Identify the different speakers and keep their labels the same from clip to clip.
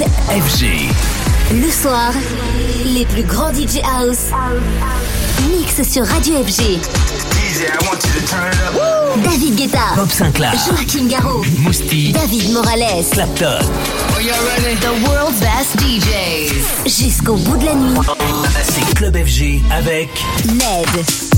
Speaker 1: FG.
Speaker 2: Le soir, les plus grands DJ House mixent sur Radio FG. David Guetta,
Speaker 1: Bob Sinclair,
Speaker 2: Joaquin Garraud,
Speaker 1: Mousti,
Speaker 2: David Morales,
Speaker 1: Clapton.
Speaker 3: The world's best DJs.
Speaker 2: Jusqu'au bout de la nuit.
Speaker 1: C'est Club FG avec
Speaker 2: Ned.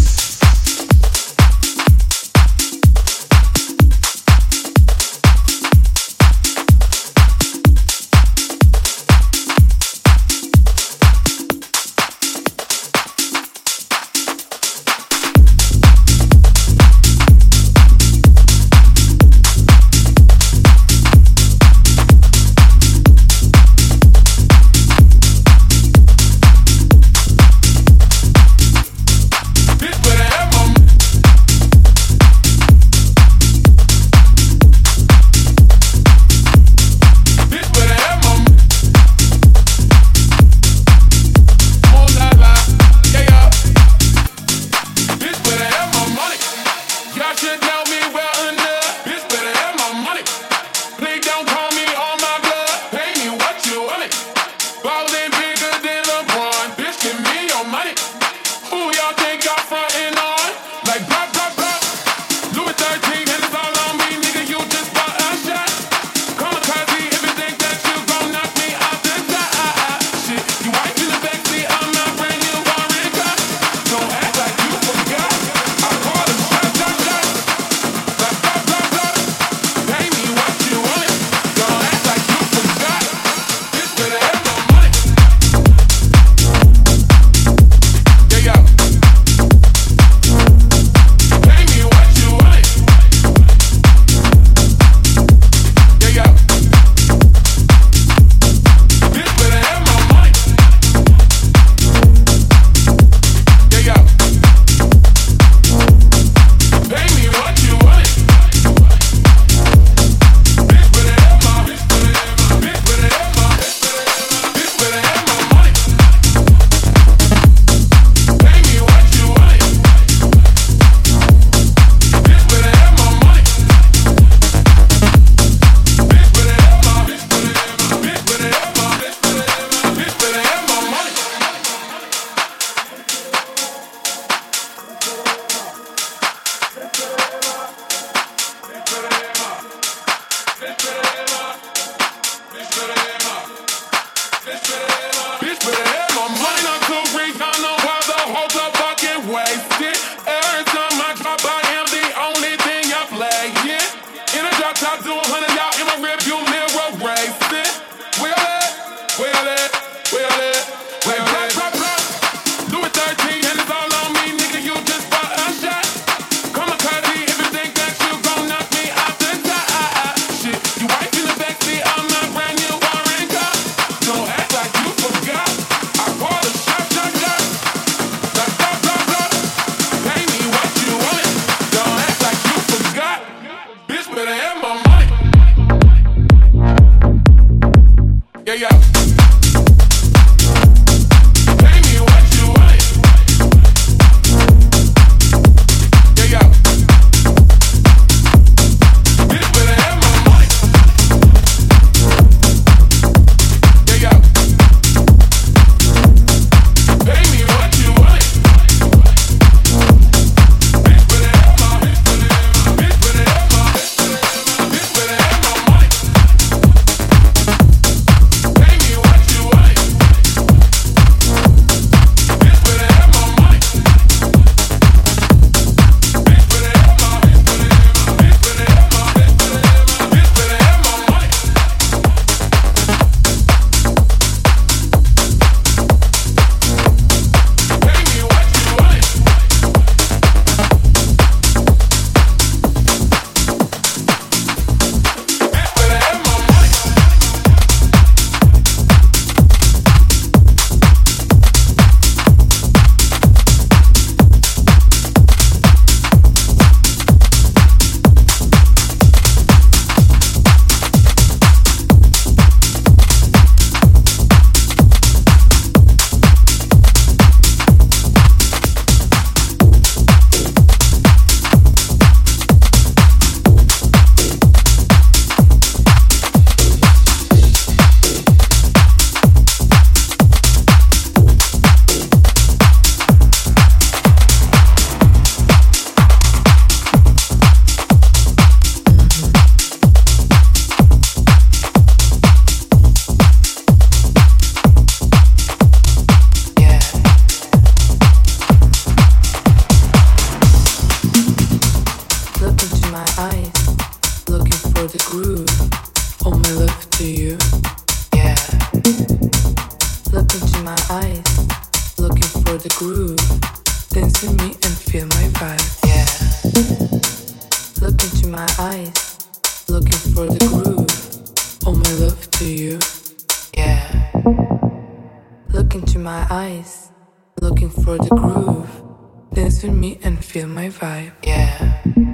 Speaker 4: Whenever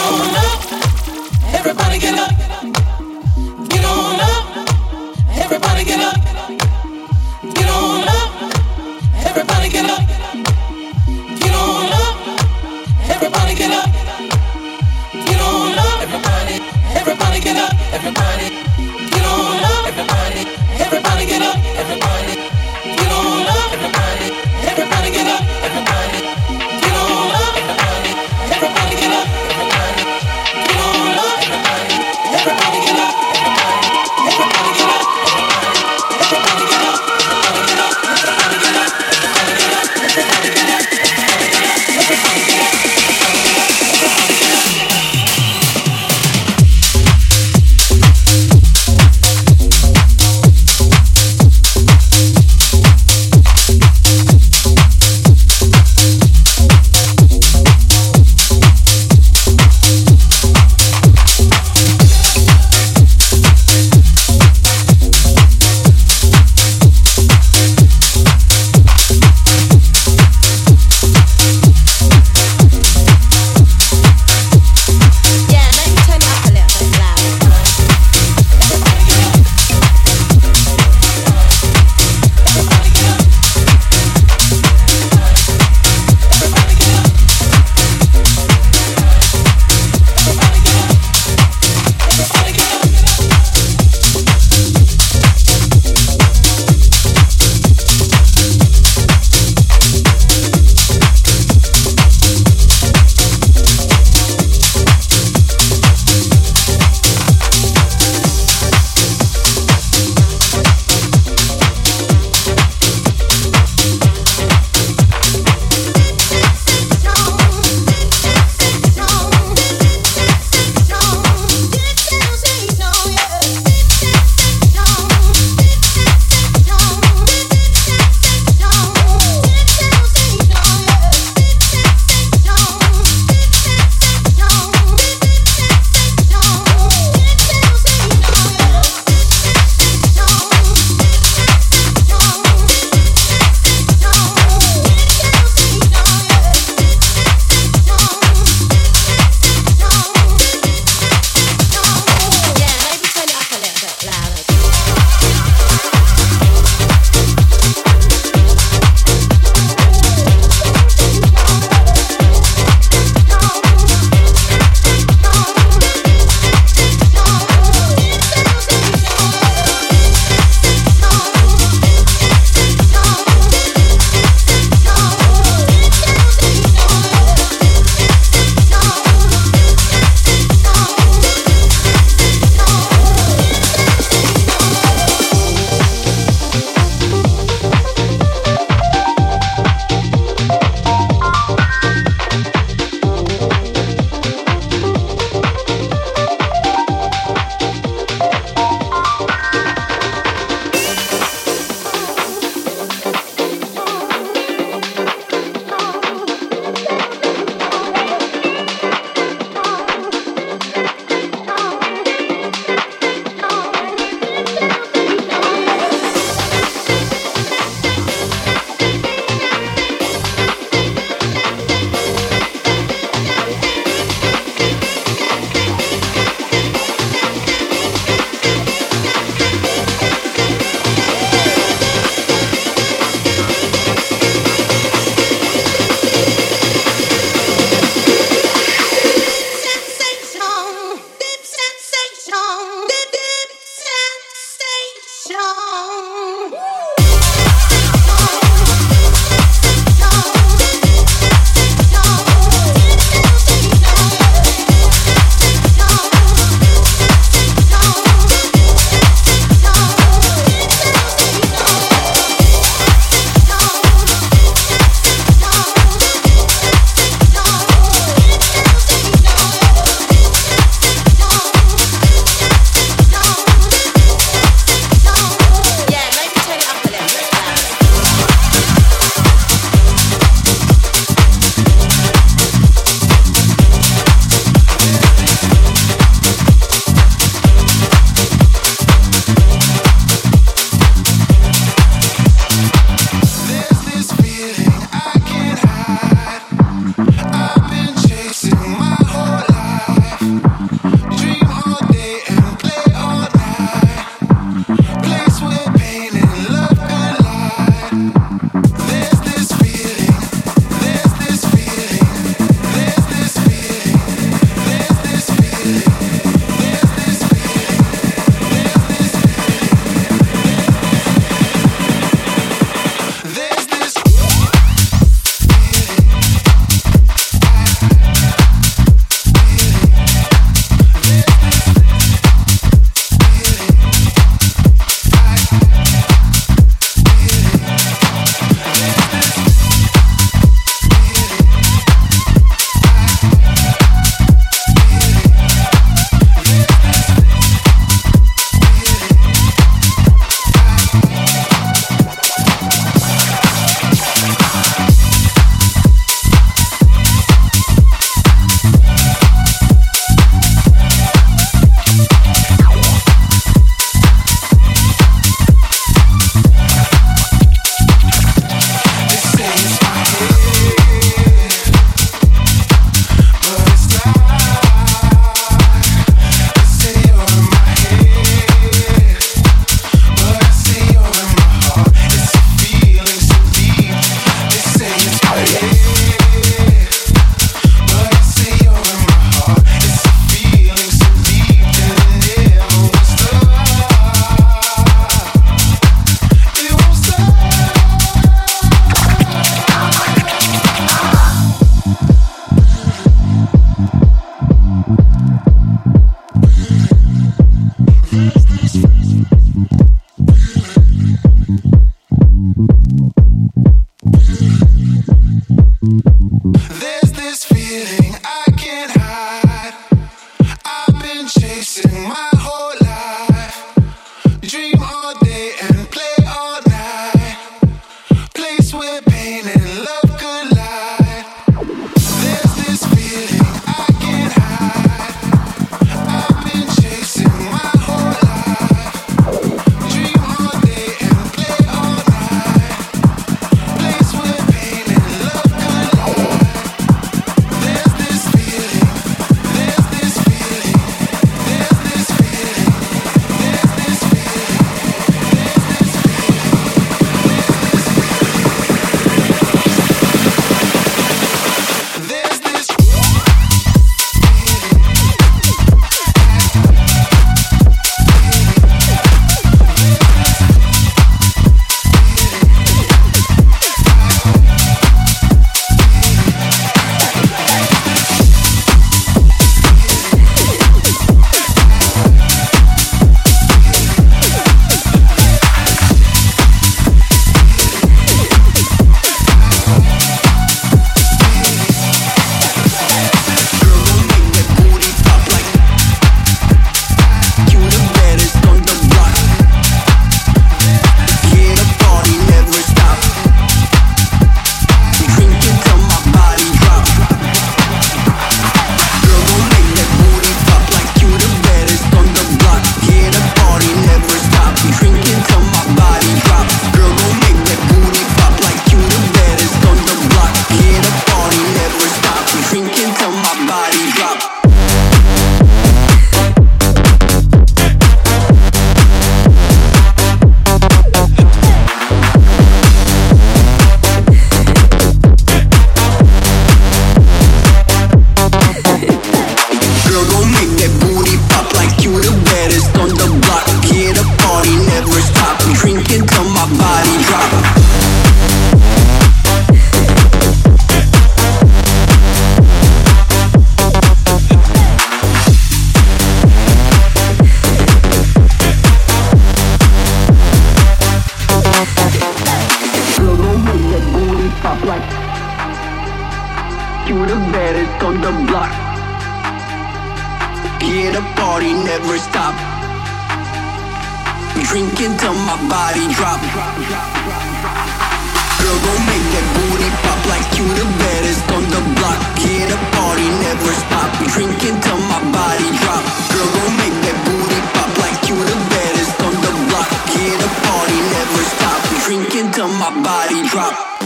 Speaker 5: Lost with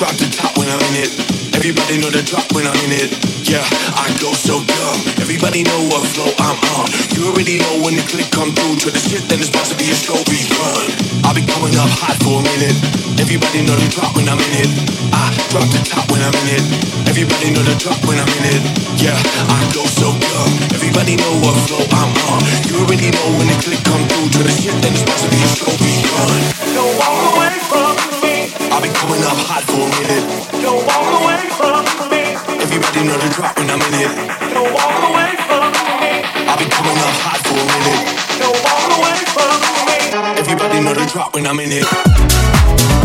Speaker 5: drop the top when I'm in it. Everybody know the drop when I'm in it. Yeah, I go so dumb. Everybody know what flow I'm on. You already know when the click come through to the shit, then it's about to be a show run. I'll be coming up hot for a minute. Everybody know the drop when I'm in it. I drop the top when I'm in it. Everybody know the drop when I'm in it. Yeah, I go so dumb. Everybody know what flow I'm on. You already know when the click come through to the shit, then it's about to be a show run.
Speaker 6: From me.
Speaker 5: I'll be coming up hot for a minute.
Speaker 6: Don't walk away from me.
Speaker 5: Everybody know the drop when I'm in it.
Speaker 6: Don't walk away from me.
Speaker 5: I'll be coming up hot for a minute.
Speaker 6: Don't walk away from me.
Speaker 5: Everybody know the drop when I'm in it.